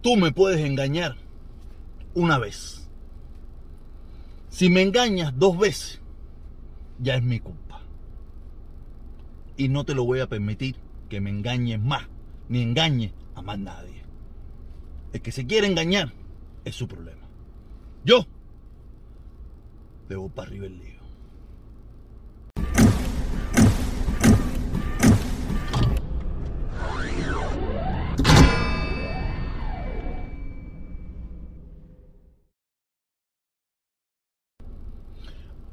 tú me puedes engañar una vez. Si me engañas dos veces, ya es mi culpa. Y no te lo voy a permitir que me engañes más, ni engañe a más nadie. El que se quiere engañar es su problema. Yo debo para arriba el lío.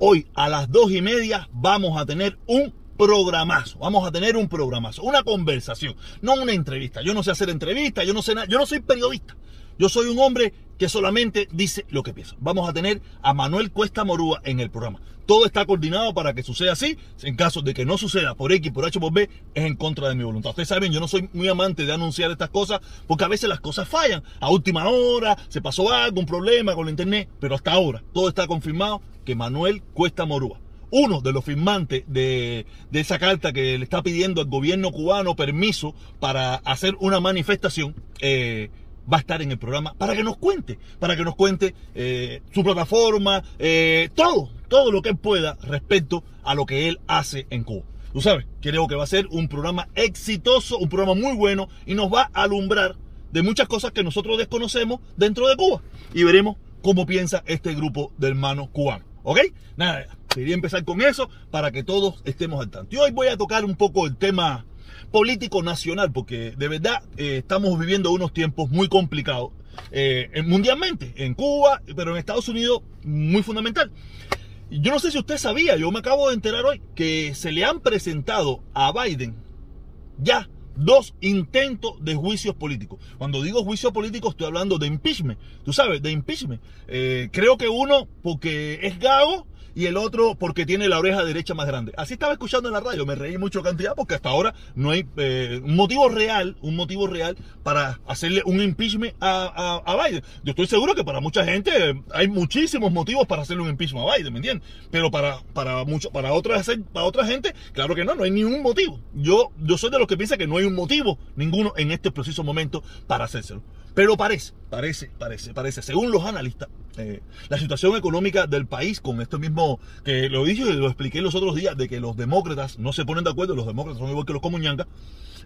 Hoy a las dos y media vamos a tener un programazo. Vamos a tener un programazo, una conversación, no una entrevista. Yo no sé hacer entrevistas, yo no sé nada, yo no soy periodista. Yo soy un hombre que solamente dice lo que piensa. Vamos a tener a Manuel Cuesta Morúa en el programa. Todo está coordinado para que suceda así. En caso de que no suceda por X, por H, por B, es en contra de mi voluntad. Ustedes saben, yo no soy muy amante de anunciar estas cosas porque a veces las cosas fallan. A última hora se pasó algo, un problema con la internet, pero hasta ahora todo está confirmado que Manuel Cuesta Morúa uno de los firmantes de, esa carta que le está pidiendo al gobierno cubano permiso para hacer una manifestación, eh, va a estar en el programa para que nos cuente, para que nos cuente eh, su plataforma, eh, todo, todo lo que él pueda respecto a lo que él hace en Cuba. Tú sabes, creo que va a ser un programa exitoso, un programa muy bueno y nos va a alumbrar de muchas cosas que nosotros desconocemos dentro de Cuba. Y veremos cómo piensa este grupo de hermanos cubanos. ¿Ok? Nada, quería empezar con eso para que todos estemos al tanto. Y hoy voy a tocar un poco el tema político nacional, porque de verdad eh, estamos viviendo unos tiempos muy complicados eh, mundialmente, en Cuba, pero en Estados Unidos muy fundamental. Yo no sé si usted sabía, yo me acabo de enterar hoy, que se le han presentado a Biden ya dos intentos de juicios políticos. Cuando digo juicio político estoy hablando de impeachment. Tú sabes, de impeachment. Eh, creo que uno porque es gago y el otro porque tiene la oreja derecha más grande. Así estaba escuchando en la radio, me reí mucho cantidad porque hasta ahora no hay eh, un motivo real, un motivo real para hacerle un impeachment a, a, Biden. Yo estoy seguro que para mucha gente hay muchísimos motivos para hacerle un impeachment a Biden, ¿me entiendes? Pero para, para, mucho, para, otra, para otra gente, claro que no, no hay ningún motivo. Yo, yo soy de los que piensa que no hay un motivo ninguno en este preciso momento para hacérselo. Pero parece, parece, parece, parece, según los analistas, eh, la situación económica del país con esto mismo, que lo dije y lo expliqué los otros días, de que los demócratas no se ponen de acuerdo, los demócratas son igual que los comunyangas,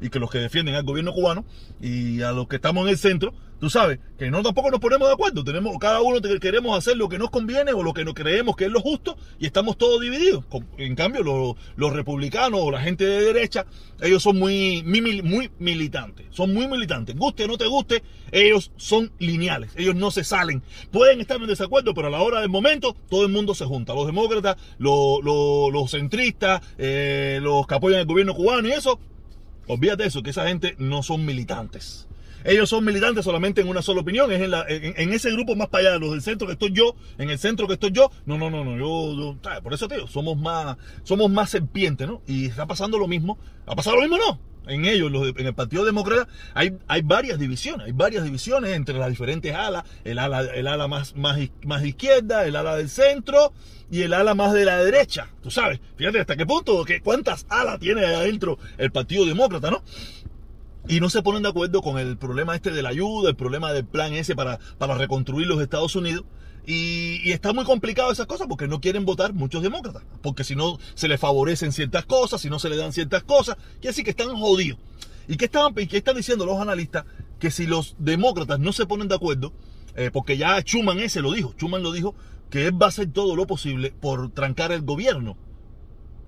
y que los que defienden al gobierno cubano, y a los que estamos en el centro, tú sabes, que no tampoco nos ponemos de acuerdo, tenemos, cada uno queremos hacer lo que nos conviene o lo que no creemos que es lo justo, y estamos todos divididos. En cambio, los, los republicanos o la gente de derecha, ellos son muy, muy, militantes, son muy militantes, guste o no te guste, ellos son lineales, ellos no se salen, pueden estar en desacuerdo, pero a la hora del momento todo el mundo se junta. Los demócratas, los, los, centristas, eh, los que apoyan el gobierno cubano y eso, olvídate de eso, que esa gente no son militantes. Ellos son militantes solamente en una sola opinión, es en, la, en, ese grupo más para allá, los del centro que estoy yo, en el centro que estoy yo. No, no, no, no, yo, por eso te digo, somos más, somos más serpientes, ¿no? Y está pasando lo mismo. ¿Ha pasado lo mismo? No en ellos, en el Partido Demócrata, hay, hay varias divisiones, hay varias divisiones entre las diferentes alas, el ala, el ala más, más, más izquierda, el ala del centro y el ala más de la derecha. Tú sabes, fíjate hasta qué punto, que cuántas alas tiene adentro el Partido Demócrata, ¿no? Y no se ponen de acuerdo con el problema este de la ayuda, el problema del plan ese para, para reconstruir los Estados Unidos. Y, está muy complicado esas cosas porque no quieren votar muchos demócratas. Porque si no se les favorecen ciertas cosas, si no se les dan ciertas cosas, quiere decir que están jodidos. ¿Y qué, estaban, qué están diciendo los analistas? Que si los demócratas no se ponen de acuerdo, eh, porque ya Schuman ese lo dijo, Schuman lo dijo, que él va a hacer todo lo posible por trancar el gobierno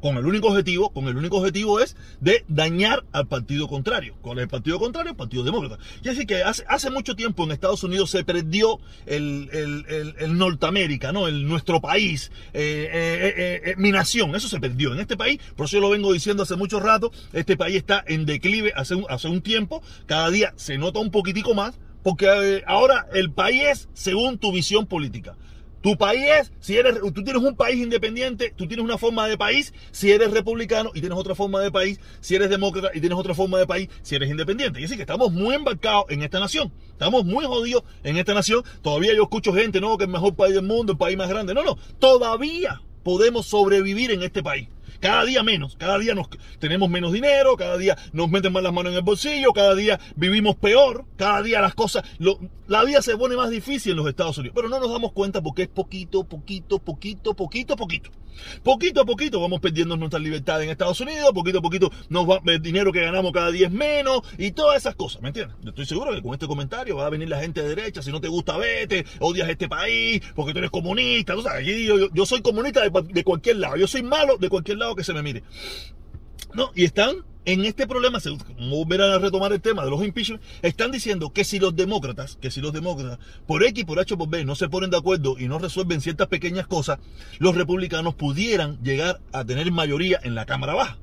con el único objetivo, con el único objetivo es de dañar al partido contrario. Con el partido contrario, el partido demócrata. Y así que hace, hace mucho tiempo en Estados Unidos se perdió el, el, Norteamérica, ¿no? El, nuestro país, eh, eh, eh, mi nación, eso se perdió. En este país, por eso yo lo vengo diciendo hace mucho rato, este país está en declive hace un, hace un tiempo, cada día se nota un poquitico más, porque ahora el país es según tu visión política. Tu país es, si eres, tú tienes un país independiente, tú tienes una forma de país, si eres republicano y tienes otra forma de país, si eres demócrata y tienes otra forma de país, si eres independiente. Y así que estamos muy embarcados en esta nación. Estamos muy jodidos en esta nación. Todavía yo escucho gente, no, que es el mejor país del mundo, el país más grande. No, no, todavía podemos sobrevivir en este país. Cada día menos, cada día nos, tenemos menos dinero, cada día nos meten más las manos en el bolsillo, cada día vivimos peor, cada día las cosas, la vida se pone más difícil en los Estados Unidos. Pero no nos damos cuenta porque es poquito, poquito, poquito, poquito, poquito. Poquito a poquito vamos perdiendo nuestra libertad en Estados Unidos, poquito a poquito nos va, el dinero que ganamos cada día es menos y todas esas cosas, ¿me entiendes? Yo estoy seguro que con este comentario va a venir la gente de derecha, si no te gusta vete, odias este país, porque tú eres comunista, tú sabes, yo, yo, soy comunista de, cualquier lado, yo soy malo de cualquier lado que se me mire. No, y están en este problema, como volver a retomar el tema de los impeachment, están diciendo que si los demócratas, que si los demócratas, por X, por H, por B, no se ponen de acuerdo y no resuelven ciertas pequeñas cosas, los republicanos pudieran llegar a tener mayoría en la Cámara Baja.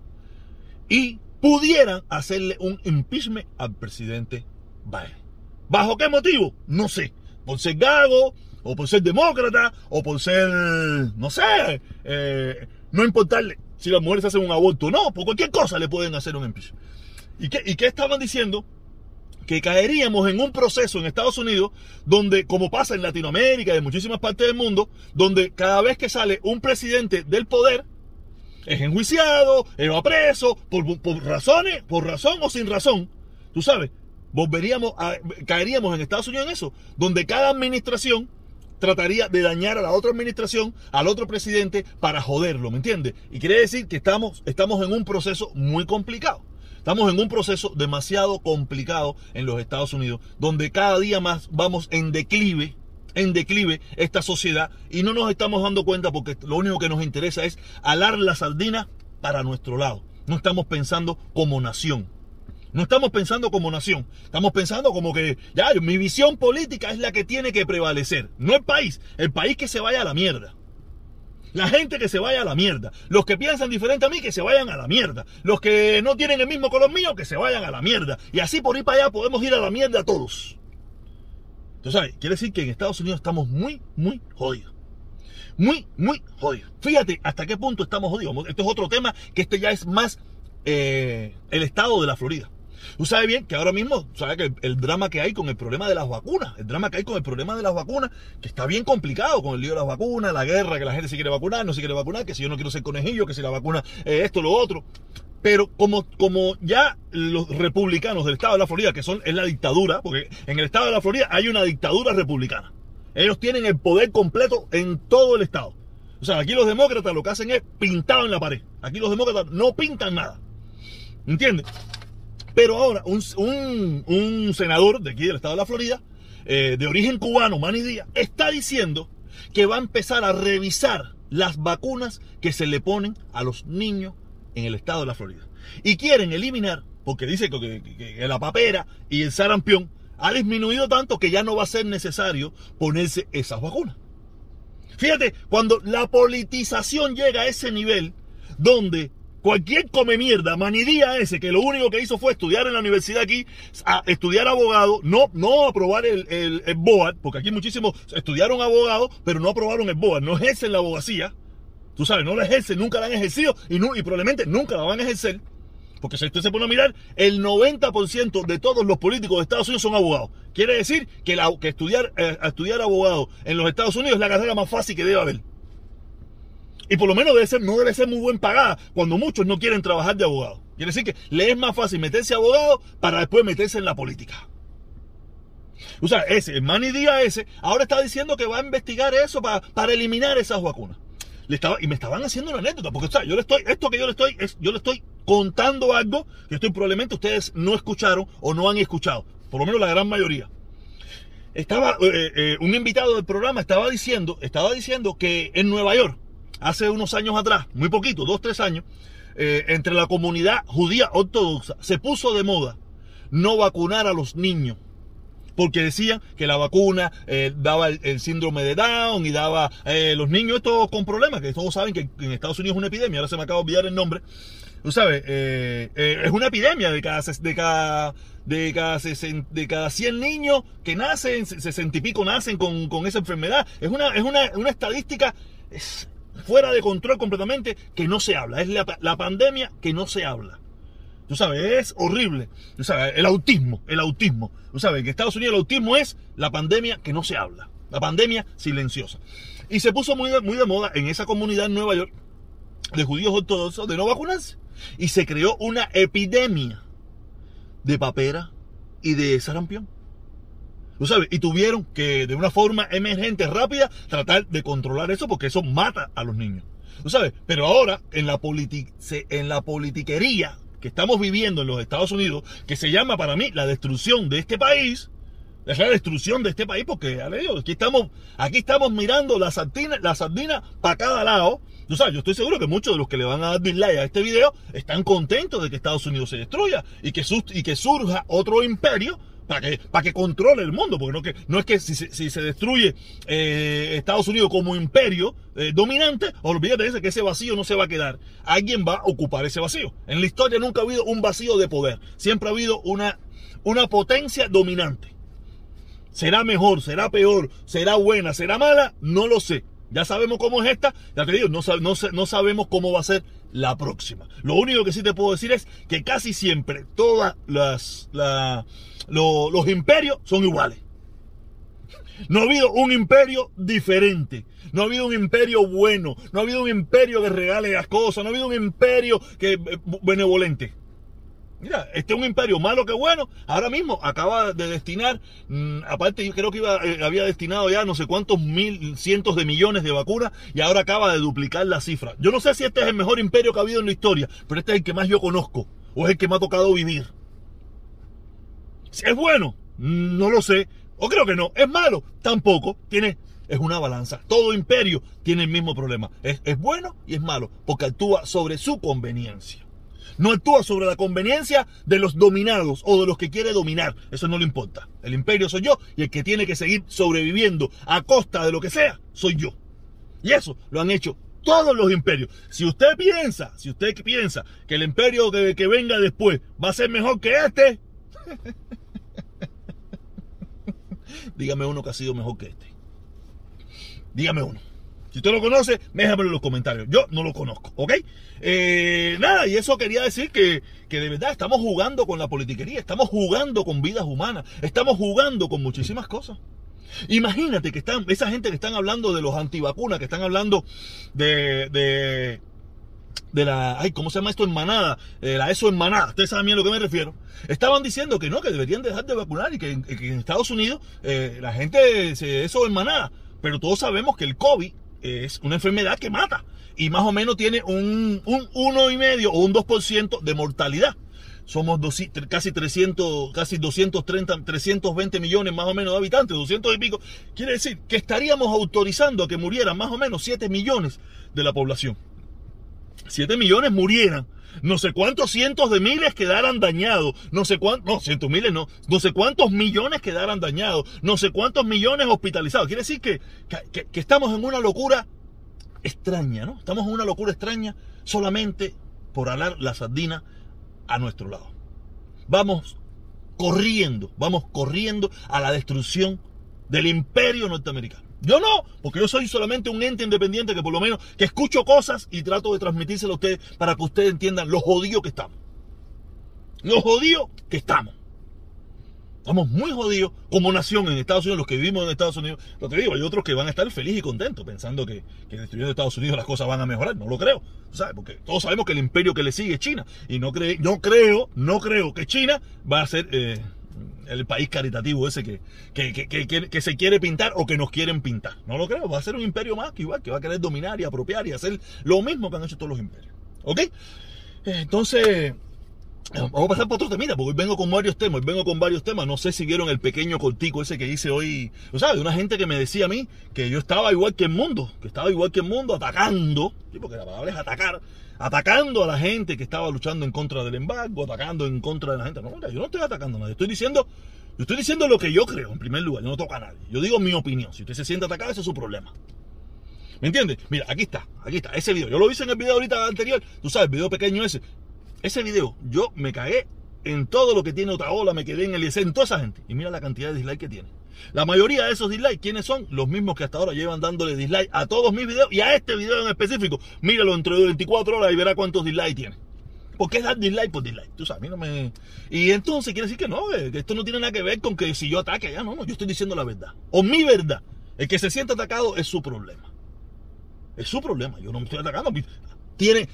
Y pudieran hacerle un impeachment al presidente Biden. ¿Bajo qué motivo? No sé. Por ser gago, o por ser demócrata, o por ser, no sé, eh, no importarle si las mujeres hacen un aborto. No, por cualquier cosa le pueden hacer un impeachment. ¿Y qué, ¿Y qué estaban diciendo? que caeríamos en un proceso en Estados Unidos donde, como pasa en Latinoamérica y en muchísimas partes del mundo, donde cada vez que sale un presidente del poder, es enjuiciado, va preso, por, por razones, por razón o sin razón, tú sabes, volveríamos a, caeríamos en Estados Unidos en eso, donde cada administración trataría de dañar a la otra administración, al otro presidente, para joderlo, ¿me entiendes? Y quiere decir que estamos, estamos en un proceso muy complicado. Estamos en un proceso demasiado complicado en los Estados Unidos, donde cada día más vamos en declive, en declive esta sociedad y no nos estamos dando cuenta porque lo único que nos interesa es alar la sardina para nuestro lado. No estamos pensando como nación. No estamos pensando como nación, estamos pensando como que ya mi visión política es la que tiene que prevalecer, no el país, el país que se vaya a la mierda. La gente que se vaya a la mierda. Los que piensan diferente a mí, que se vayan a la mierda. Los que no tienen el mismo color mío, que se vayan a la mierda. Y así por ir para allá podemos ir a la mierda todos. Tú sabes, quiere decir que en Estados Unidos estamos muy, muy jodidos. Muy, muy jodidos. Fíjate hasta qué punto estamos jodidos. Esto es otro tema que este ya es más eh, el estado de la Florida. Tú sabes bien que ahora mismo, sabes que el, drama que hay con el problema de las vacunas, el drama que hay con el problema de las vacunas, que está bien complicado con el lío de las vacunas, la guerra, que la gente se quiere vacunar, no se quiere vacunar, que si yo no quiero ser conejillo, que si la vacuna es esto, lo otro. Pero como, como ya los republicanos del estado de la Florida, que son, es la dictadura, porque en el estado de la Florida hay una dictadura republicana. Ellos tienen el poder completo en todo el estado. O sea, aquí los demócratas lo que hacen es pintado en la pared. Aquí los demócratas no pintan nada. ¿Entiendes? Pero ahora, un, senador de aquí del estado de la Florida, eh, de origen cubano, Manny Díaz, está diciendo que va a empezar a revisar las vacunas que se le ponen a los niños en el estado de la Florida. Y quieren eliminar, porque dice que, la papera y el sarampión ha disminuido tanto que ya no va a ser necesario ponerse esas vacunas. Fíjate, cuando la politización llega a ese nivel donde Cualquier come mierda, manidía ese, que lo único que hizo fue estudiar en la universidad aquí, a estudiar abogado, no, no aprobar el, el, BOAD, porque aquí muchísimos estudiaron abogado, pero no aprobaron el BOAD, no ejercen la abogacía. Tú sabes, no la ejercen, nunca la han ejercido y, no, y probablemente nunca la van a ejercer. Porque si usted se pone a mirar, el 90% de todos los políticos de Estados Unidos son abogados. Quiere decir que, la, que estudiar, eh, estudiar abogado en los Estados Unidos es la carrera más fácil que debe haber. Y por lo menos debe ser, no debe ser muy buen pagada cuando muchos no quieren trabajar de abogado. Quiere decir que le es más fácil meterse abogado para después meterse en la política. O sea, ese, el Manny Díaz ese, ahora está diciendo que va a investigar eso para, para eliminar esas vacunas. Le estaba, y me estaban haciendo una anécdota, porque o yo le estoy, esto que yo le estoy, es, yo le estoy contando algo que estoy probablemente ustedes no escucharon o no han escuchado, por lo menos la gran mayoría. Estaba, eh, eh, un invitado del programa estaba diciendo, estaba diciendo que en Nueva York, hace unos años atrás, muy poquito, dos, tres años, eh, entre la comunidad judía ortodoxa se puso de moda no vacunar a los niños. Porque decían que la vacuna eh, daba el, síndrome de Down y daba eh, los niños estos con problemas, que todos saben que en Estados Unidos es una epidemia, ahora se me acaba de olvidar el nombre. Tú sabes, es una epidemia de cada, de cada, de cada, de cada 100 niños que nacen, 60 y pico nacen con, con, esa enfermedad. Es una, es una, una estadística fuera de control completamente que no se habla. Es la, pandemia que no se habla. Tú sabes, es horrible. Tú sabes, el autismo, el autismo. Tú sabes, que Estados Unidos el autismo es la pandemia que no se habla. La pandemia silenciosa. Y se puso muy de, muy de moda en esa comunidad en Nueva York. de judíos ortodoxos de no vacunarse. Y se creó una epidemia de papera y de sarampión. ¿Tú sabes? Y tuvieron que de una forma emergente, rápida, tratar de controlar eso porque eso mata a los niños. ¿Tú sabes? Pero ahora, en la, en la politiquería que estamos viviendo en los Estados Unidos, que se llama para mí la destrucción de este país, es la destrucción de este país porque, aquí estamos, aquí estamos mirando la sardina, la sardina para cada lado. Sabes, yo estoy seguro que muchos de los que le van a dar dislike a este video están contentos de que Estados Unidos se destruya y que, y que surja otro imperio para que, para que controle el mundo, porque no, que, no es que si, se destruye eh, Estados Unidos como imperio eh, dominante, olvídate de que ese vacío no se va a quedar. Alguien va a ocupar ese vacío. En la historia nunca ha habido un vacío de poder, siempre ha habido una, una potencia dominante. ¿Será mejor? ¿Será peor? ¿Será buena? ¿Será mala? No lo sé. Ya sabemos cómo es esta, ya te digo, no, no, no sabemos cómo va a ser la próxima. Lo único que sí te puedo decir es que casi siempre todas las, los imperios son iguales. No ha habido un imperio diferente. No ha habido un imperio bueno. No ha habido un imperio que regale las cosas. No ha habido un imperio que eh, benevolente. Mira, este es un imperio malo que bueno. Ahora mismo acaba de destinar, mm, aparte yo creo que iba, eh, había destinado ya no sé cuántos mil, cientos de millones de vacunas y ahora acaba de duplicar la cifra. Yo no sé si este es el mejor imperio que ha habido en la historia, pero este es el que más yo conozco o es el que me ha tocado vivir. ¿Es bueno? No lo sé. O creo que no. ¿Es malo? Tampoco. Tiene, es una balanza. Todo imperio tiene el mismo problema. Es bueno y es malo porque actúa sobre su conveniencia. No actúa sobre la conveniencia de los dominados o de los que quiere dominar. Eso no le importa. El imperio soy yo y el que tiene que seguir sobreviviendo a costa de lo que sea, soy yo. Y eso lo han hecho todos los imperios. Si usted piensa, si usted piensa que el imperio que, que venga después va a ser mejor que este, dígame uno que ha sido mejor que este. Dígame uno. Si usted lo conoce, déjamelo en los comentarios. Yo no lo conozco, ¿ok? Eh, nada, y eso quería decir que, que de verdad estamos jugando con la politiquería, estamos jugando con vidas humanas, estamos jugando con muchísimas cosas. Imagínate que están, esa gente que están hablando de los antivacunas, que están hablando de, de, de la, ay, ¿cómo se llama esto? En manada, la ESO en manada, ustedes saben a lo que me refiero. Estaban diciendo que no, que deberían dejar de vacunar y que, en Estados Unidos eh, la gente se eso en. Pero todos sabemos que el COVID es una enfermedad que mata y más o menos tiene un, un 1,5 o un 2% de mortalidad. Somos casi 300, casi 230, 320 millones más o menos de habitantes, 200 y pico. Quiere decir que estaríamos autorizando a que murieran más o menos 7 millones de la población. 7 millones murieran. No sé cuántos cientos de miles quedaran dañados. No sé cuántos, no, cientos miles no. No sé cuántos millones quedaran dañados. No sé cuántos millones hospitalizados. Quiere decir que, que, estamos en una locura extraña, ¿no? Estamos en una locura extraña solamente por alar la sardina a nuestro lado. Vamos corriendo, vamos corriendo a la destrucción del imperio norteamericano. Yo no, porque yo soy solamente un ente independiente que por lo menos que escucho cosas y trato de transmitírselo a ustedes para que ustedes entiendan lo jodido que estamos. Lo jodido que estamos. Estamos muy jodidos como nación en Estados Unidos, los que vivimos en Estados Unidos. Lo te digo, hay otros que van a estar felices y contentos pensando que, que destruyendo Estados Unidos las cosas van a mejorar. No lo creo, ¿sabes? Porque todos sabemos que el imperio que le sigue es China. Y no, creo, no creo, no creo que China va a ser... Eh, el país caritativo ese que, que, se quiere pintar o que nos quieren pintar. No lo creo, va a ser un imperio más que igual, que va a querer dominar y apropiar y hacer lo mismo que han hecho todos los imperios. ¿Ok? Entonces, Vamos a pasar por otro tema, porque hoy vengo con varios temas, hoy vengo con varios temas. No sé si vieron el pequeño cortico ese que hice hoy. O sea, de una gente que me decía a mí que yo estaba igual que el mundo, que estaba igual que el mundo atacando, ¿sí? porque la palabra es atacar, atacando a la gente que estaba luchando en contra del embargo, atacando en contra de la gente. No, yo no estoy atacando a nadie, estoy diciendo, yo estoy diciendo lo que yo creo, en primer lugar, yo no toco a nadie. Yo digo mi opinión. Si usted se siente atacado, ese es su problema. ¿Me entiendes? Mira, aquí está, aquí está, ese video. Yo lo hice en el video ahorita anterior, tú sabes, el video pequeño ese. Ese video, yo me cagué en todo lo que tiene otra ola, me quedé en el en toda esa gente. Y mira la cantidad de dislikes que tiene. La mayoría de esos dislikes, ¿quiénes son? Los mismos que hasta ahora llevan dándole dislike a todos mis videos y a este video en específico. Míralo dentro de 24 horas y verá cuántos dislikes tiene. ¿Por qué dar dislike por dislike? Tú sabes, a mí no me... Y entonces quiere decir que no, que esto no tiene nada que ver con que si yo ataque allá, no, no, yo estoy diciendo la verdad. O mi verdad. El que se siente atacado es su problema. Es su problema, yo no me estoy atacando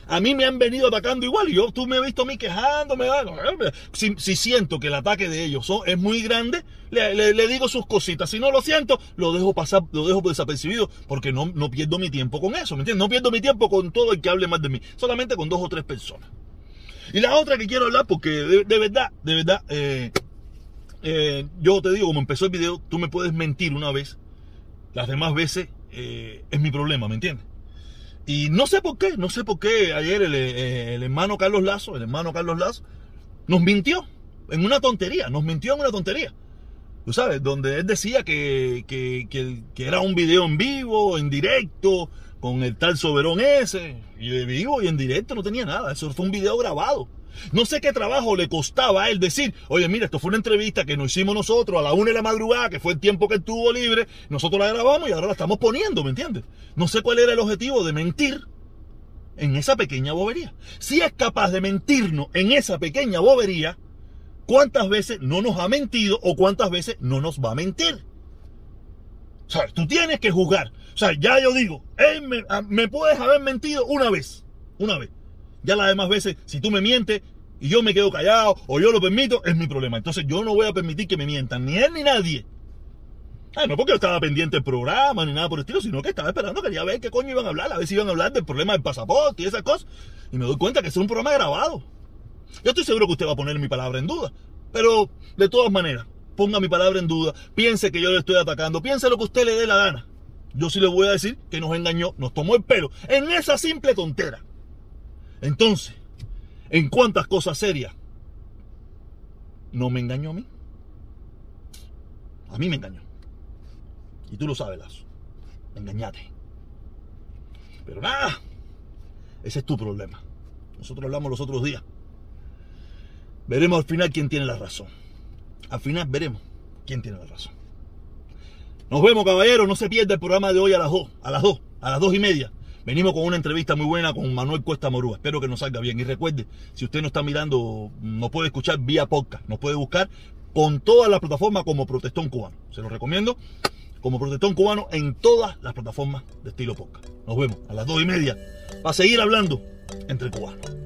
a mí me han venido atacando igual. Yo, tú me has visto a mí quejándome. Si, si siento que el ataque de ellos es muy grande, le, digo sus cositas. Si no lo siento, lo dejo pasar, lo dejo desapercibido porque no, no pierdo mi tiempo con eso. ¿Me entiendes? No pierdo mi tiempo con todo el que hable más de mí. Solamente con dos o tres personas. Y la otra que quiero hablar, porque de, verdad, de verdad, eh, eh, yo te digo, como empezó el video, tú me puedes mentir una vez, las demás veces eh, es mi problema, ¿me entiendes? Y no sé por qué, no sé por qué ayer el, hermano Carlos Lazo, el hermano Carlos Lazo, nos mintió en una tontería, nos mintió en una tontería. Tú sabes, donde él decía que, que, que era un video en vivo, en directo, con el tal Soberón ese. Y de vivo y en directo no tenía nada. Eso fue un video grabado. No sé qué trabajo le costaba a él decir, oye, mira, esto fue una entrevista que nos hicimos nosotros a la una de la madrugada, que fue el tiempo que él tuvo libre, nosotros la grabamos y ahora la estamos poniendo, ¿me entiendes? No sé cuál era el objetivo de mentir en esa pequeña bobería. Si es capaz de mentirnos en esa pequeña bobería, ¿cuántas veces no nos ha mentido o cuántas veces no nos va a mentir? O sea, tú tienes que juzgar. O sea, ya yo digo, él me, ah, me, puedes haber mentido una vez. Una vez. Ya las demás veces, si tú me mientes y yo me quedo callado o yo lo permito, es mi problema. Entonces yo no voy a permitir que me mientan, ni él ni nadie. Ah, no porque yo estaba pendiente del programa ni nada por el estilo, sino que estaba esperando, quería ver qué coño iban a hablar, a ver si iban a hablar del problema del pasaporte y esas cosas. Y me doy cuenta que es un programa grabado. Yo estoy seguro que usted va a poner mi palabra en duda. Pero de todas maneras, ponga mi palabra en duda, piense que yo le estoy atacando, piense lo que usted le dé la gana yo sí le voy a decir que nos engañó, nos tomó el pelo en esa simple tontera. Entonces, ¿en cuántas cosas serias no me engañó a mí? A mí me engañó. Y tú lo sabes, Lazo. Me engañaste. Pero nada, ese es tu problema. Nosotros hablamos los otros días. Veremos al final quién tiene la razón. Al final veremos quién tiene la razón. Nos vemos, caballeros. No se pierda el programa de hoy a las 2, a las 2, a las 2 y media. Venimos con una entrevista muy buena con Manuel Cuesta Morúa. Espero que nos salga bien. Y recuerde, si usted no está mirando, nos puede escuchar vía podcast. Nos puede buscar con todas las plataformas como Protestón Cubano. Se lo recomiendo como Protestón Cubano en todas las plataformas de estilo podcast. Nos vemos a las 2 y media para seguir hablando entre cubanos.